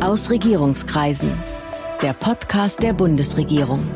Aus Regierungskreisen. Der Podcast der Bundesregierung.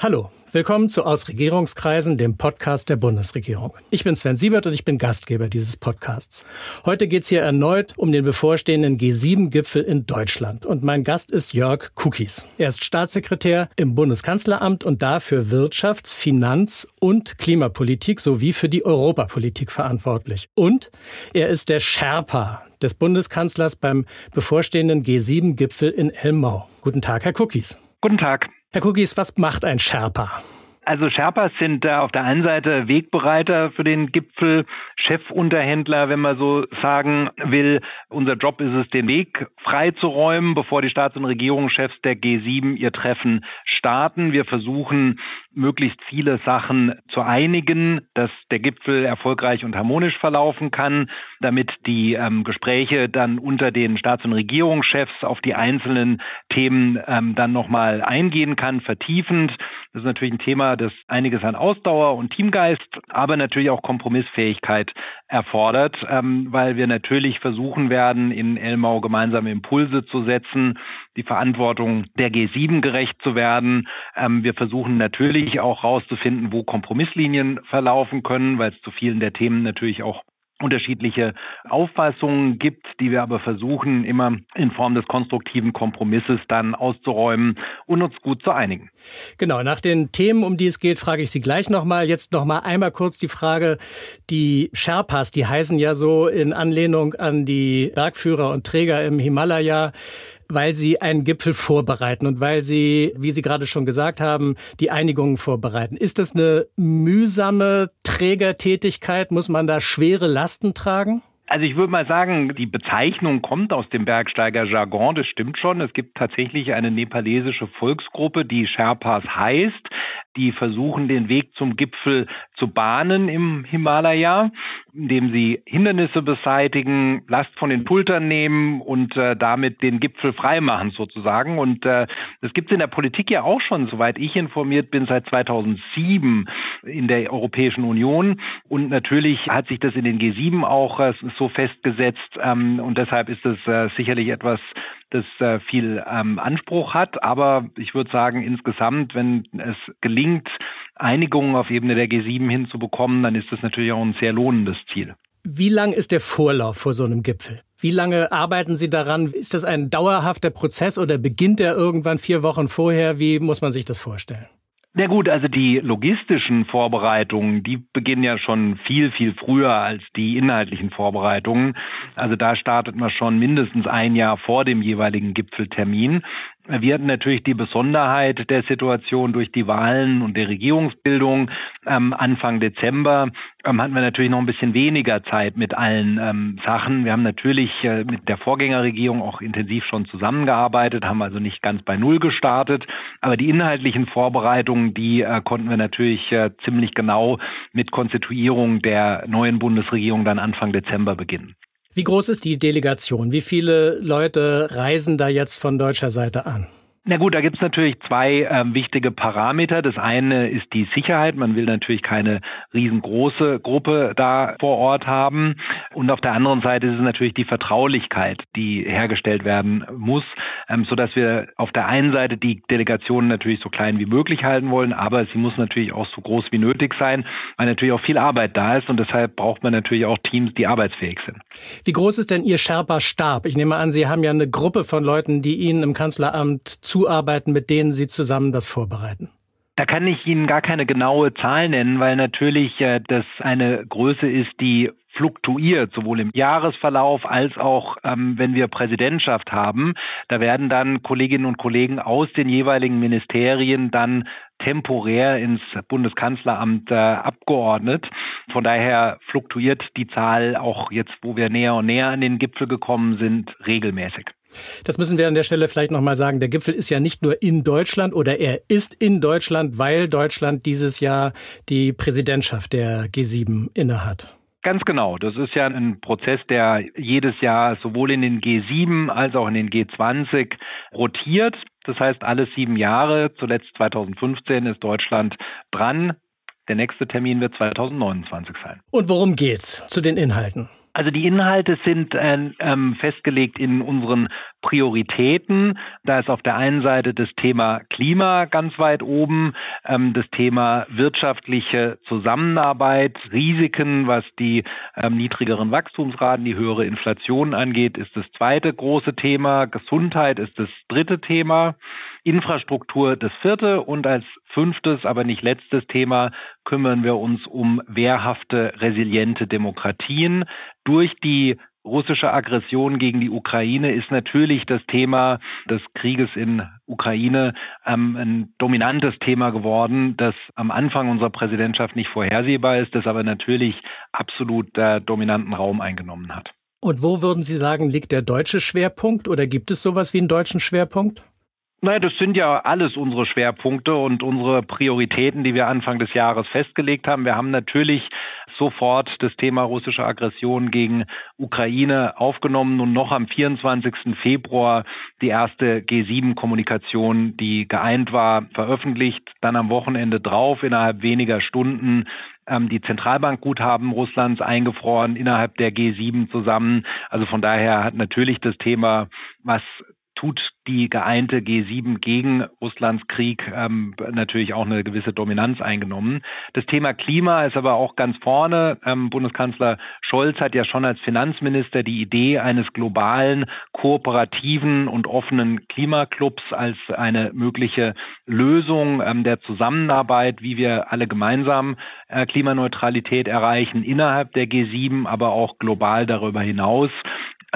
Hallo, willkommen zu Aus Regierungskreisen, dem Podcast der Bundesregierung. Ich bin Sven Siebert und ich bin Gastgeber dieses Podcasts. Heute geht es hier erneut um den bevorstehenden G7-Gipfel in Deutschland. Und mein Gast ist Jörg Kukis. Er ist Staatssekretär im Bundeskanzleramt und da für Wirtschafts-, Finanz- und Klimapolitik sowie für die Europapolitik verantwortlich. Und er ist der Sherpa des Bundeskanzlers beim bevorstehenden G7-Gipfel in Elmau. Guten Tag, Herr Kukis. Guten Tag. Herr Kugis, was macht ein Sherpa? Also Sherpas sind äh, auf der einen Seite Wegbereiter für den Gipfel, Chefunterhändler, wenn man so sagen will. Unser Job ist es, den Weg freizuräumen, bevor die Staats- und Regierungschefs der G7 ihr Treffen starten. Wir versuchen, möglichst viele Sachen zu einigen, dass der Gipfel erfolgreich und harmonisch verlaufen kann, damit die ähm, Gespräche dann unter den Staats- und Regierungschefs auf die einzelnen Themen ähm, dann nochmal eingehen kann, vertiefend. Das ist natürlich ein Thema, das einiges an Ausdauer und Teamgeist, aber natürlich auch Kompromissfähigkeit erfordert, ähm, weil wir natürlich versuchen werden, in Elmau gemeinsame Impulse zu setzen, die Verantwortung der G7 gerecht zu werden. Ähm, wir versuchen natürlich auch herauszufinden, wo Kompromisslinien verlaufen können, weil es zu vielen der Themen natürlich auch unterschiedliche Auffassungen gibt, die wir aber versuchen, immer in Form des konstruktiven Kompromisses dann auszuräumen und uns gut zu einigen. Genau, nach den Themen, um die es geht, frage ich Sie gleich nochmal. Jetzt nochmal einmal kurz die Frage, die Sherpas, die heißen ja so in Anlehnung an die Bergführer und Träger im Himalaya weil sie einen Gipfel vorbereiten und weil sie, wie Sie gerade schon gesagt haben, die Einigungen vorbereiten. Ist das eine mühsame Trägertätigkeit? Muss man da schwere Lasten tragen? Also ich würde mal sagen, die Bezeichnung kommt aus dem Bergsteiger-Jargon, das stimmt schon. Es gibt tatsächlich eine nepalesische Volksgruppe, die Sherpas heißt die versuchen, den Weg zum Gipfel zu bahnen im Himalaya, indem sie Hindernisse beseitigen, Last von den Pultern nehmen und äh, damit den Gipfel freimachen sozusagen. Und äh, das gibt es in der Politik ja auch schon, soweit ich informiert bin, seit 2007 in der Europäischen Union. Und natürlich hat sich das in den G7 auch äh, so festgesetzt. Ähm, und deshalb ist es äh, sicherlich etwas, das äh, viel ähm, Anspruch hat. Aber ich würde sagen, insgesamt, wenn es gelingt, Einigungen auf Ebene der G7 hinzubekommen, dann ist das natürlich auch ein sehr lohnendes Ziel. Wie lang ist der Vorlauf vor so einem Gipfel? Wie lange arbeiten Sie daran? Ist das ein dauerhafter Prozess oder beginnt er irgendwann vier Wochen vorher? Wie muss man sich das vorstellen? Na gut, also die logistischen Vorbereitungen, die beginnen ja schon viel, viel früher als die inhaltlichen Vorbereitungen. Also da startet man schon mindestens ein Jahr vor dem jeweiligen Gipfeltermin. Wir hatten natürlich die Besonderheit der Situation durch die Wahlen und die Regierungsbildung. Ähm, Anfang Dezember ähm, hatten wir natürlich noch ein bisschen weniger Zeit mit allen ähm, Sachen. Wir haben natürlich äh, mit der Vorgängerregierung auch intensiv schon zusammengearbeitet, haben also nicht ganz bei Null gestartet. Aber die inhaltlichen Vorbereitungen, die äh, konnten wir natürlich äh, ziemlich genau mit Konstituierung der neuen Bundesregierung dann Anfang Dezember beginnen. Wie groß ist die Delegation? Wie viele Leute reisen da jetzt von deutscher Seite an? Na gut, da gibt es natürlich zwei äh, wichtige Parameter. Das eine ist die Sicherheit. Man will natürlich keine riesengroße Gruppe da vor Ort haben. Und auf der anderen Seite ist es natürlich die Vertraulichkeit, die hergestellt werden muss, ähm, sodass wir auf der einen Seite die Delegation natürlich so klein wie möglich halten wollen, aber sie muss natürlich auch so groß wie nötig sein, weil natürlich auch viel Arbeit da ist und deshalb braucht man natürlich auch Teams, die arbeitsfähig sind. Wie groß ist denn Ihr Sherpa-Stab? Ich nehme an, Sie haben ja eine Gruppe von Leuten, die Ihnen im Kanzleramt zuarbeiten, mit denen Sie zusammen das vorbereiten? Da kann ich Ihnen gar keine genaue Zahl nennen, weil natürlich äh, das eine Größe ist, die fluktuiert, sowohl im Jahresverlauf als auch, ähm, wenn wir Präsidentschaft haben. Da werden dann Kolleginnen und Kollegen aus den jeweiligen Ministerien dann temporär ins Bundeskanzleramt äh, abgeordnet. Von daher fluktuiert die Zahl auch jetzt, wo wir näher und näher an den Gipfel gekommen sind, regelmäßig. Das müssen wir an der Stelle vielleicht nochmal sagen. Der Gipfel ist ja nicht nur in Deutschland oder er ist in Deutschland, weil Deutschland dieses Jahr die Präsidentschaft der G7 innehat. Ganz genau. Das ist ja ein Prozess, der jedes Jahr sowohl in den G7 als auch in den G20 rotiert. Das heißt, alle sieben Jahre, zuletzt 2015, ist Deutschland dran, Der nächste Termin wird 2029 sein. Und worum geht's zu den Inhalten? Also die Inhalte sind äh, ähm, festgelegt in unseren Prioritäten. Da ist auf der einen Seite das Thema Klima ganz weit oben, ähm, das Thema wirtschaftliche Zusammenarbeit, Risiken, was die ähm, niedrigeren Wachstumsraten, die höhere Inflation angeht, ist das zweite große Thema. Gesundheit ist das dritte Thema. Infrastruktur das vierte und als fünftes, aber nicht letztes Thema kümmern wir uns um wehrhafte, resiliente Demokratien. Durch die russische Aggression gegen die Ukraine ist natürlich das Thema des Krieges in Ukraine ähm, ein dominantes Thema geworden, das am Anfang unserer Präsidentschaft nicht vorhersehbar ist, das aber natürlich absolut der dominanten Raum eingenommen hat. Und wo würden Sie sagen, liegt der deutsche Schwerpunkt oder gibt es sowas wie einen deutschen Schwerpunkt? Naja, das sind ja alles unsere Schwerpunkte und unsere Prioritäten, die wir Anfang des Jahres festgelegt haben. Wir haben natürlich sofort das Thema russische Aggression gegen Ukraine aufgenommen und noch am 24. Februar die erste G7-Kommunikation, die geeint war, veröffentlicht. Dann am Wochenende drauf, innerhalb weniger Stunden, ähm, die Zentralbankguthaben Russlands eingefroren innerhalb der G7 zusammen. Also von daher hat natürlich das Thema, was tut die geeinte G7 gegen Russlands Krieg ähm, natürlich auch eine gewisse Dominanz eingenommen. Das Thema Klima ist aber auch ganz vorne. Ähm, Bundeskanzler Scholz hat ja schon als Finanzminister die Idee eines globalen, kooperativen und offenen Klimaclubs als eine mögliche Lösung ähm, der Zusammenarbeit, wie wir alle gemeinsam äh, Klimaneutralität erreichen innerhalb der G7, aber auch global darüber hinaus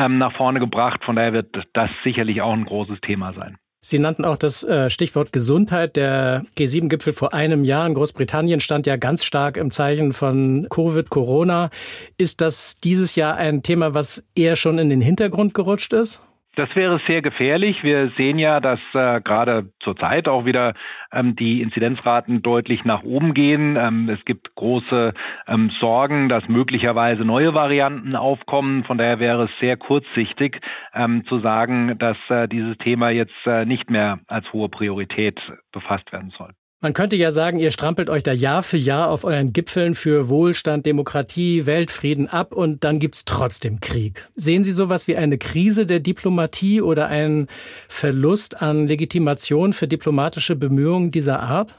ähm, nach vorne gebracht. Von daher wird das sicherlich auch ein großes Thema sein. Sie nannten auch das äh, Stichwort Gesundheit. Der G7-Gipfel vor einem Jahr in Großbritannien stand ja ganz stark im Zeichen von Covid, Corona. Ist das dieses Jahr ein Thema, was eher schon in den Hintergrund gerutscht ist? Das wäre sehr gefährlich. Wir sehen ja, dass äh, gerade zurzeit auch wieder ähm, die Inzidenzraten deutlich nach oben gehen. Ähm, es gibt große ähm, Sorgen, dass möglicherweise neue Varianten aufkommen. Von daher wäre es sehr kurzsichtig ähm, zu sagen, dass äh, dieses Thema jetzt äh, nicht mehr als hohe Priorität befasst werden soll. Man könnte ja sagen, ihr strampelt euch da Jahr für Jahr auf euren Gipfeln für Wohlstand, Demokratie, Weltfrieden ab und dann gibt's trotzdem Krieg. Sehen Sie sowas wie eine Krise der Diplomatie oder einen Verlust an Legitimation für diplomatische Bemühungen dieser Art?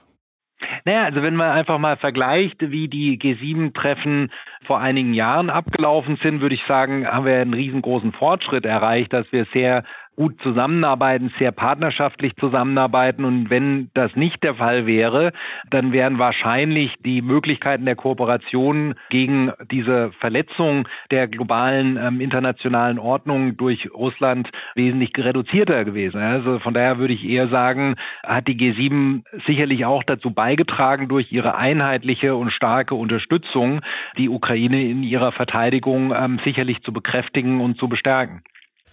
Naja, also wenn man einfach mal vergleicht, wie die G7-Treffen vor einigen Jahren abgelaufen sind, würde ich sagen, haben wir einen riesengroßen Fortschritt erreicht, dass wir sehr gut zusammenarbeiten, sehr partnerschaftlich zusammenarbeiten. Und wenn das nicht der Fall wäre, dann wären wahrscheinlich die Möglichkeiten der Kooperation gegen diese Verletzung der globalen ähm, internationalen Ordnung durch Russland wesentlich reduzierter gewesen. Also von daher würde ich eher sagen, hat die G7 sicherlich auch dazu beigetragen, durch ihre einheitliche und starke Unterstützung die Ukraine in ihrer Verteidigung ähm, sicherlich zu bekräftigen und zu bestärken.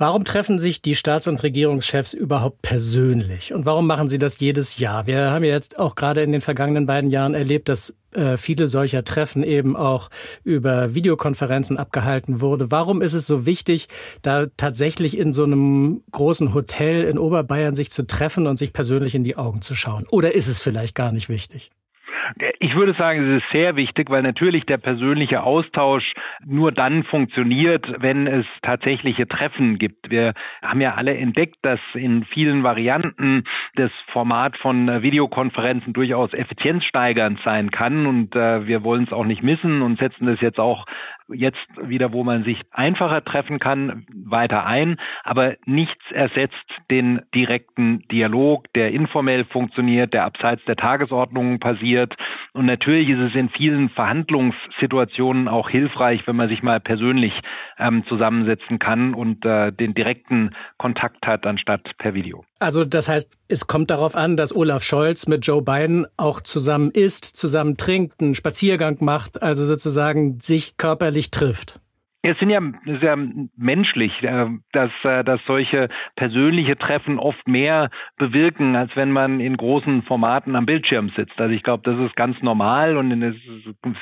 Warum treffen sich die Staats- und Regierungschefs überhaupt persönlich? Und warum machen sie das jedes Jahr? Wir haben ja jetzt auch gerade in den vergangenen beiden Jahren erlebt, dass äh, viele solcher Treffen eben auch über Videokonferenzen abgehalten wurde. Warum ist es so wichtig, da tatsächlich in so einem großen Hotel in Oberbayern sich zu treffen und sich persönlich in die Augen zu schauen? Oder ist es vielleicht gar nicht wichtig? Ich würde sagen, es ist sehr wichtig, weil natürlich der persönliche Austausch nur dann funktioniert, wenn es tatsächliche Treffen gibt. Wir haben ja alle entdeckt, dass in vielen Varianten das Format von Videokonferenzen durchaus effizienzsteigernd sein kann und äh, wir wollen es auch nicht missen und setzen das jetzt auch jetzt wieder, wo man sich einfacher treffen kann, weiter ein. Aber nichts ersetzt den direkten Dialog, der informell funktioniert, der abseits der Tagesordnung passiert. Und natürlich ist es in vielen Verhandlungssituationen auch hilfreich, wenn man sich mal persönlich ähm, zusammensetzen kann und äh, den direkten Kontakt hat, anstatt per Video. Also das heißt, es kommt darauf an, dass Olaf Scholz mit Joe Biden auch zusammen isst, zusammen trinkt, einen Spaziergang macht, also sozusagen sich körperlich trifft. Es sind ja sehr menschlich, äh, dass, äh, dass solche persönliche Treffen oft mehr bewirken, als wenn man in großen Formaten am Bildschirm sitzt. Also ich glaube, das ist ganz normal und das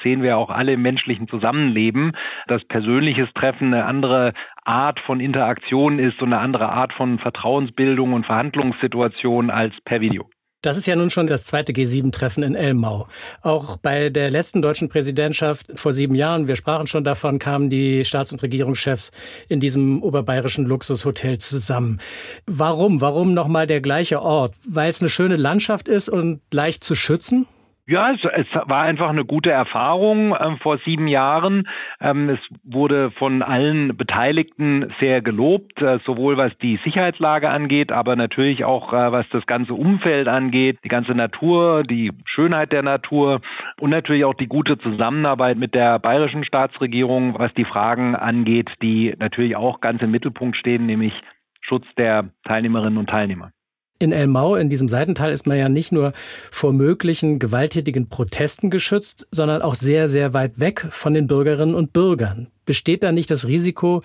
sehen wir auch alle im menschlichen Zusammenleben, dass persönliches Treffen eine andere Art von Interaktion ist und eine andere Art von Vertrauensbildung und Verhandlungssituation als per Video. Das ist ja nun schon das zweite G7-Treffen in Elmau. Auch bei der letzten deutschen Präsidentschaft vor sieben Jahren, wir sprachen schon davon, kamen die Staats- und Regierungschefs in diesem oberbayerischen Luxushotel zusammen. Warum? Warum nochmal der gleiche Ort? Weil es eine schöne Landschaft ist und leicht zu schützen? Ja, es, es war einfach eine gute Erfahrung äh, vor sieben Jahren. Ähm, es wurde von allen Beteiligten sehr gelobt, äh, sowohl was die Sicherheitslage angeht, aber natürlich auch äh, was das ganze Umfeld angeht, die ganze Natur, die Schönheit der Natur und natürlich auch die gute Zusammenarbeit mit der bayerischen Staatsregierung, was die Fragen angeht, die natürlich auch ganz im Mittelpunkt stehen, nämlich Schutz der Teilnehmerinnen und Teilnehmer. In Elmau, in diesem Seitental, ist man ja nicht nur vor möglichen gewalttätigen Protesten geschützt, sondern auch sehr, sehr weit weg von den Bürgerinnen und Bürgern. Besteht da nicht das Risiko,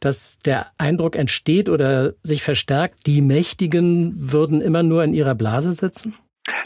dass der Eindruck entsteht oder sich verstärkt, die Mächtigen würden immer nur in ihrer Blase sitzen?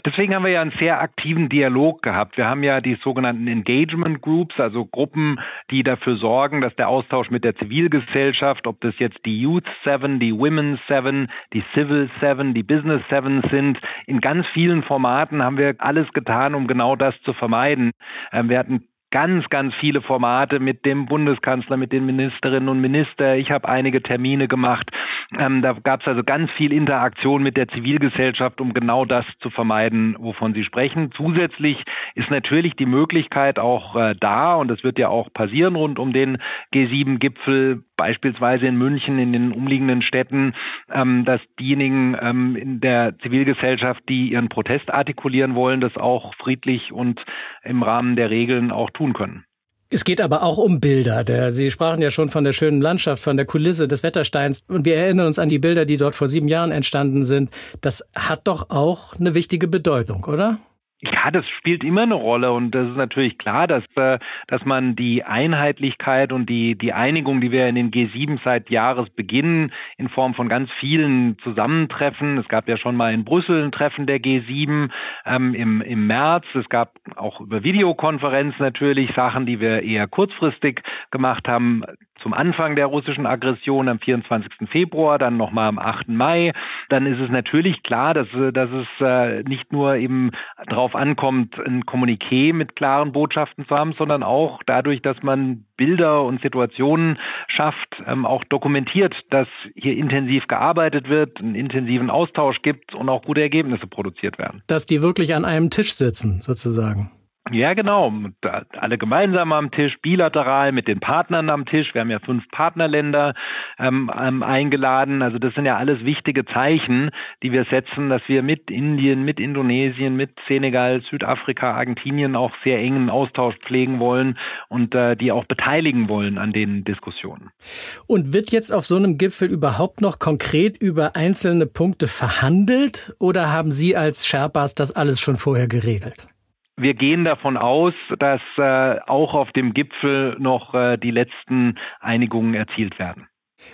Deswegen haben wir ja einen sehr aktiven Dialog gehabt. Wir haben ja die sogenannten Engagement Groups, also Gruppen, die dafür sorgen, dass der Austausch mit der Zivilgesellschaft, ob das jetzt die Youth Seven, die Women's Seven, die Civil Seven, die Business Seven sind, in ganz vielen Formaten haben wir alles getan, um genau das zu vermeiden. Ähm, wir hatten ganz, ganz viele Formate mit dem Bundeskanzler, mit den Ministerinnen und Ministern. Ich habe einige Termine gemacht. Ähm, da gab es also ganz viel Interaktion mit der Zivilgesellschaft, um genau das zu vermeiden, wovon Sie sprechen. Zusätzlich ist natürlich die Möglichkeit auch äh, da, und das wird ja auch passieren rund um den G7-Gipfel, beispielsweise in München, in den umliegenden Städten, ähm, dass diejenigen ähm, in der Zivilgesellschaft, die ihren Protest artikulieren wollen, das auch friedlich und im Rahmen der Regeln auch tun können. Es geht aber auch um Bilder. Der, Sie sprachen ja schon von der schönen Landschaft, von der Kulisse des Wettersteins. Und wir erinnern uns an die Bilder, die dort vor sieben Jahren entstanden sind. Das hat doch auch eine wichtige Bedeutung, oder? Ja, das spielt immer eine Rolle und das ist natürlich klar, dass äh, dass man die Einheitlichkeit und die die Einigung, die wir in den G7 seit Jahresbeginn in Form von ganz vielen Zusammentreffen, es gab ja schon mal in Brüssel ein Treffen der G7 ähm, im im März, es gab auch über Videokonferenz natürlich Sachen, die wir eher kurzfristig gemacht haben zum Anfang der russischen Aggression am 24. Februar, dann nochmal am 8. Mai, dann ist es natürlich klar, dass, dass es äh, nicht nur eben darauf ankommt, ein Kommuniqué mit klaren Botschaften zu haben, sondern auch dadurch, dass man Bilder und Situationen schafft, ähm, auch dokumentiert, dass hier intensiv gearbeitet wird, einen intensiven Austausch gibt und auch gute Ergebnisse produziert werden. Dass die wirklich an einem Tisch sitzen, sozusagen. Ja, genau. Alle gemeinsam am Tisch, bilateral mit den Partnern am Tisch. Wir haben ja fünf Partnerländer ähm, ähm, eingeladen. Also das sind ja alles wichtige Zeichen, die wir setzen, dass wir mit Indien, mit Indonesien, mit Senegal, Südafrika, Argentinien auch sehr engen Austausch pflegen wollen und äh, die auch beteiligen wollen an den Diskussionen. Und wird jetzt auf so einem Gipfel überhaupt noch konkret über einzelne Punkte verhandelt oder haben Sie als Sherpas das alles schon vorher geregelt? Wir gehen davon aus, dass äh, auch auf dem Gipfel noch äh, die letzten Einigungen erzielt werden.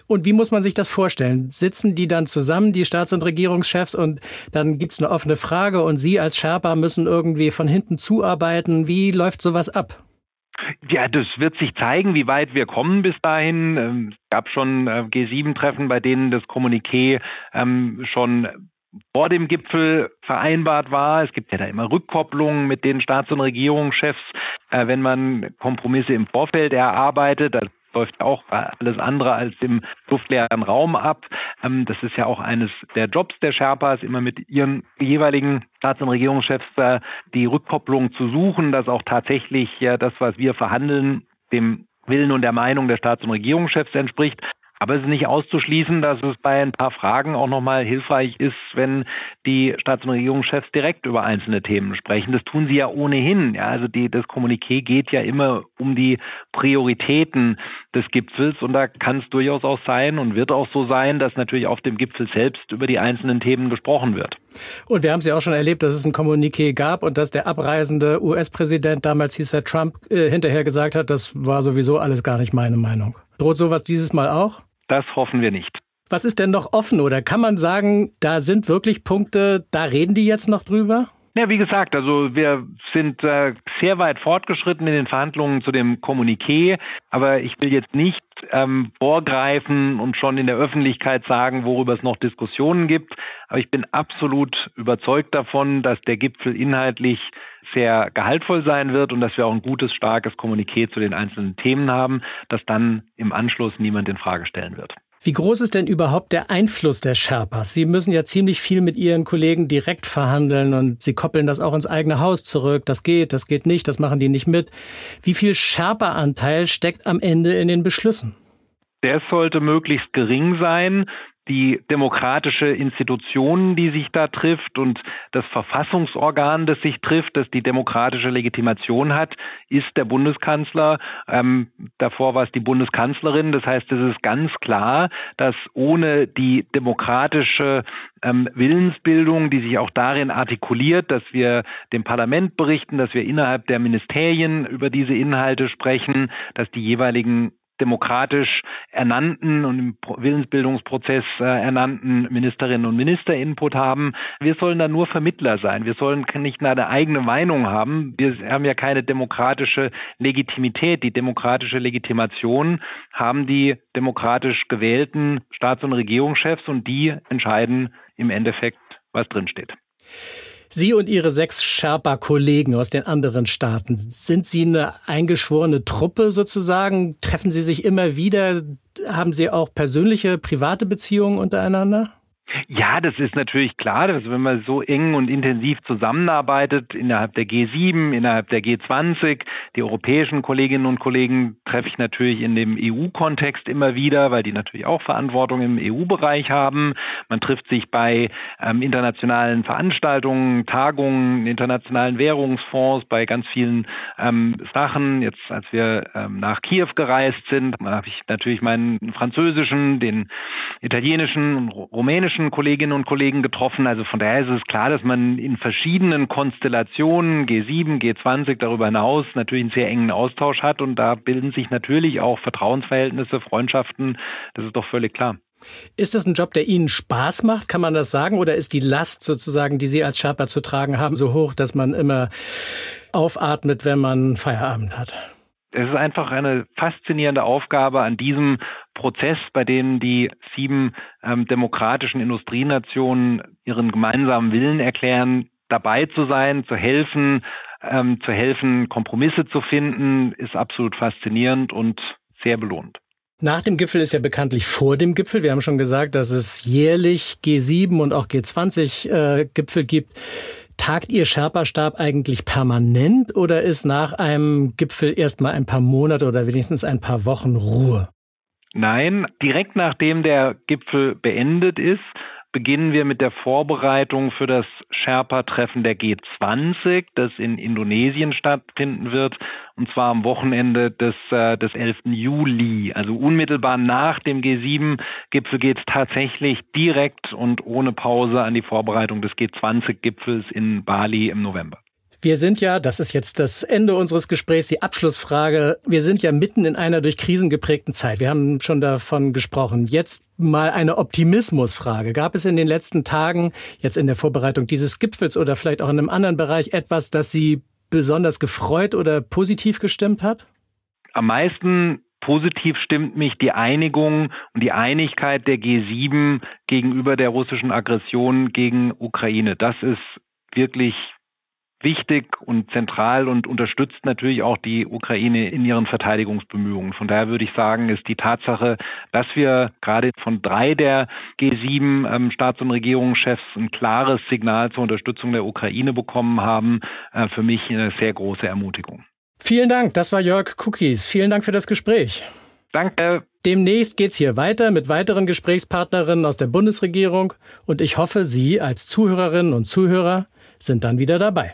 Und wie muss man sich das vorstellen? Sitzen die dann zusammen, die Staats- und Regierungschefs, und dann gibt's eine offene Frage und Sie als Sherpa müssen irgendwie von hinten zuarbeiten. Wie läuft sowas ab? Ja, das wird sich zeigen, wie weit wir kommen bis dahin. Ähm, es gab schon äh, G7-Treffen, bei denen das Kommuniqué ähm, schon vor dem Gipfel vereinbart war. Es gibt ja da immer Rückkopplungen mit den Staats- und Regierungschefs, äh, wenn man Kompromisse im Vorfeld erarbeitet. Das läuft auch alles andere als im luftleeren Raum ab. Ähm, das ist ja auch eines der Jobs der Sherpas, immer mit ihren jeweiligen Staats- und Regierungschefs äh, die Rückkopplung zu suchen, dass auch tatsächlich ja, das, was wir verhandeln, dem Willen und der Meinung der Staats- und Regierungschefs entspricht. Aber es ist nicht auszuschließen, dass es bei ein paar Fragen auch nochmal hilfreich ist, wenn die Staats- und Regierungschefs direkt über einzelne Themen sprechen. Das tun sie ja ohnehin. Ja, also die, das Kommuniqué geht ja immer um die Prioritäten des Gipfels und da kann es durchaus auch sein und wird auch so sein, dass natürlich auf dem Gipfel selbst über die einzelnen Themen gesprochen wird. Und wir haben es ja auch schon erlebt, dass es ein Kommuniqué gab und dass der abreisende US-Präsident, damals hieß er Trump, äh, hinterher gesagt hat, das war sowieso alles gar nicht meine Meinung. Droht sowas dieses Mal auch? Das hoffen wir nicht. Was ist denn noch offen oder kann man sagen, da sind wirklich Punkte, da reden die jetzt noch drüber? Ja, wie gesagt, also wir sind äh, sehr weit fortgeschritten in den Verhandlungen zu dem Kommuniqué, aber ich will jetzt nicht ähm, vorgreifen und schon in der Öffentlichkeit sagen, worüber es noch Diskussionen gibt. Aber ich bin absolut überzeugt davon, dass der Gipfel inhaltlich sehr gehaltvoll sein wird und dass wir auch ein gutes, starkes Kommuniqué zu den einzelnen Themen haben, das dann im Anschluss niemand in Frage stellen wird. Wie groß ist denn überhaupt der Einfluss der Sherpas? Sie müssen ja ziemlich viel mit Ihren Kollegen direkt verhandeln und Sie koppeln das auch ins eigene Haus zurück. Das geht, das geht nicht, das machen die nicht mit. Wie viel Sherpa-Anteil steckt am Ende in den Beschlüssen? Der sollte möglichst gering sein die demokratische Institution, die sich da trifft und das Verfassungsorgan, das sich trifft, das die demokratische Legitimation hat, ist der Bundeskanzler. Ähm, davor war es die Bundeskanzlerin. Das heißt, es ist ganz klar, dass ohne die demokratische ähm, Willensbildung, die sich auch darin artikuliert, dass wir dem Parlament berichten, dass wir innerhalb der Ministerien über diese Inhalte sprechen, dass die jeweiligen demokratisch ernannten und im Willensbildungsprozess äh, ernannten Ministerinnen und Minister Input haben. Wir sollen da nur Vermittler sein. Wir sollen nicht eine eigene Meinung haben. Wir haben ja keine demokratische Legitimität. Die demokratische Legitimation haben die demokratisch gewählten Staats- und Regierungschefs und die entscheiden im Endeffekt, was drinsteht. Sie und Ihre sechs Sherpa-Kollegen aus den anderen Staaten, sind Sie eine eingeschworene Truppe sozusagen? Treffen Sie sich immer wieder? Haben Sie auch persönliche, private Beziehungen untereinander? Ja, das ist natürlich klar, dass wenn man so eng und intensiv zusammenarbeitet innerhalb der G7, innerhalb der G20, die europäischen Kolleginnen und Kollegen treffe ich natürlich in dem EU-Kontext immer wieder, weil die natürlich auch Verantwortung im EU-Bereich haben. Man trifft sich bei ähm, internationalen Veranstaltungen, Tagungen, internationalen Währungsfonds, bei ganz vielen ähm, Sachen. Jetzt, als wir ähm, nach Kiew gereist sind, habe ich natürlich meinen französischen, den italienischen und rumänischen Kolleginnen und Kollegen getroffen. Also von daher ist es klar, dass man in verschiedenen Konstellationen, G7, G20, darüber hinaus natürlich einen sehr engen Austausch hat und da bilden sich natürlich auch Vertrauensverhältnisse, Freundschaften. Das ist doch völlig klar. Ist das ein Job, der Ihnen Spaß macht? Kann man das sagen? Oder ist die Last sozusagen, die Sie als Sherpa zu tragen haben, so hoch, dass man immer aufatmet, wenn man Feierabend hat? Es ist einfach eine faszinierende Aufgabe an diesem Prozess, bei dem die sieben ähm, demokratischen Industrienationen ihren gemeinsamen Willen erklären, dabei zu sein, zu helfen, ähm, zu helfen, Kompromisse zu finden, ist absolut faszinierend und sehr belohnt. Nach dem Gipfel ist ja bekanntlich vor dem Gipfel. Wir haben schon gesagt, dass es jährlich G7 und auch G20 äh, gibt. Tagt Ihr Sherpa-Stab eigentlich permanent oder ist nach einem Gipfel erstmal ein paar Monate oder wenigstens ein paar Wochen Ruhe? Nein, direkt nachdem der Gipfel beendet ist, beginnen wir mit der Vorbereitung für das Sherpa-Treffen der G20, das in Indonesien stattfinden wird, und zwar am Wochenende des, äh, des 11. Juli. Also unmittelbar nach dem G7-Gipfel geht es tatsächlich direkt und ohne Pause an die Vorbereitung des G20-Gipfels in Bali im November. Wir sind ja, das ist jetzt das Ende unseres Gesprächs, die Abschlussfrage. Wir sind ja mitten in einer durch Krisen geprägten Zeit. Wir haben schon davon gesprochen. Jetzt mal eine Optimismusfrage. Gab es in den letzten Tagen, jetzt in der Vorbereitung dieses Gipfels oder vielleicht auch in einem anderen Bereich etwas, das Sie besonders gefreut oder positiv gestimmt hat? Am meisten positiv stimmt mich die Einigung und die Einigkeit der G7 gegenüber der russischen Aggression gegen Ukraine. Das ist wirklich wichtig und zentral und unterstützt natürlich auch die Ukraine in ihren Verteidigungsbemühungen. Von daher würde ich sagen, ist die Tatsache, dass wir gerade von drei der G7 ähm, Staats- und Regierungschefs ein klares Signal zur Unterstützung der Ukraine bekommen haben, äh, für mich eine sehr große Ermutigung. Vielen Dank. Das war Jörg Cookies. Vielen Dank für das Gespräch. Danke. Demnächst geht's hier weiter mit weiteren Gesprächspartnerinnen aus der Bundesregierung und ich hoffe, Sie als Zuhörerinnen und Zuhörer sind dann wieder dabei.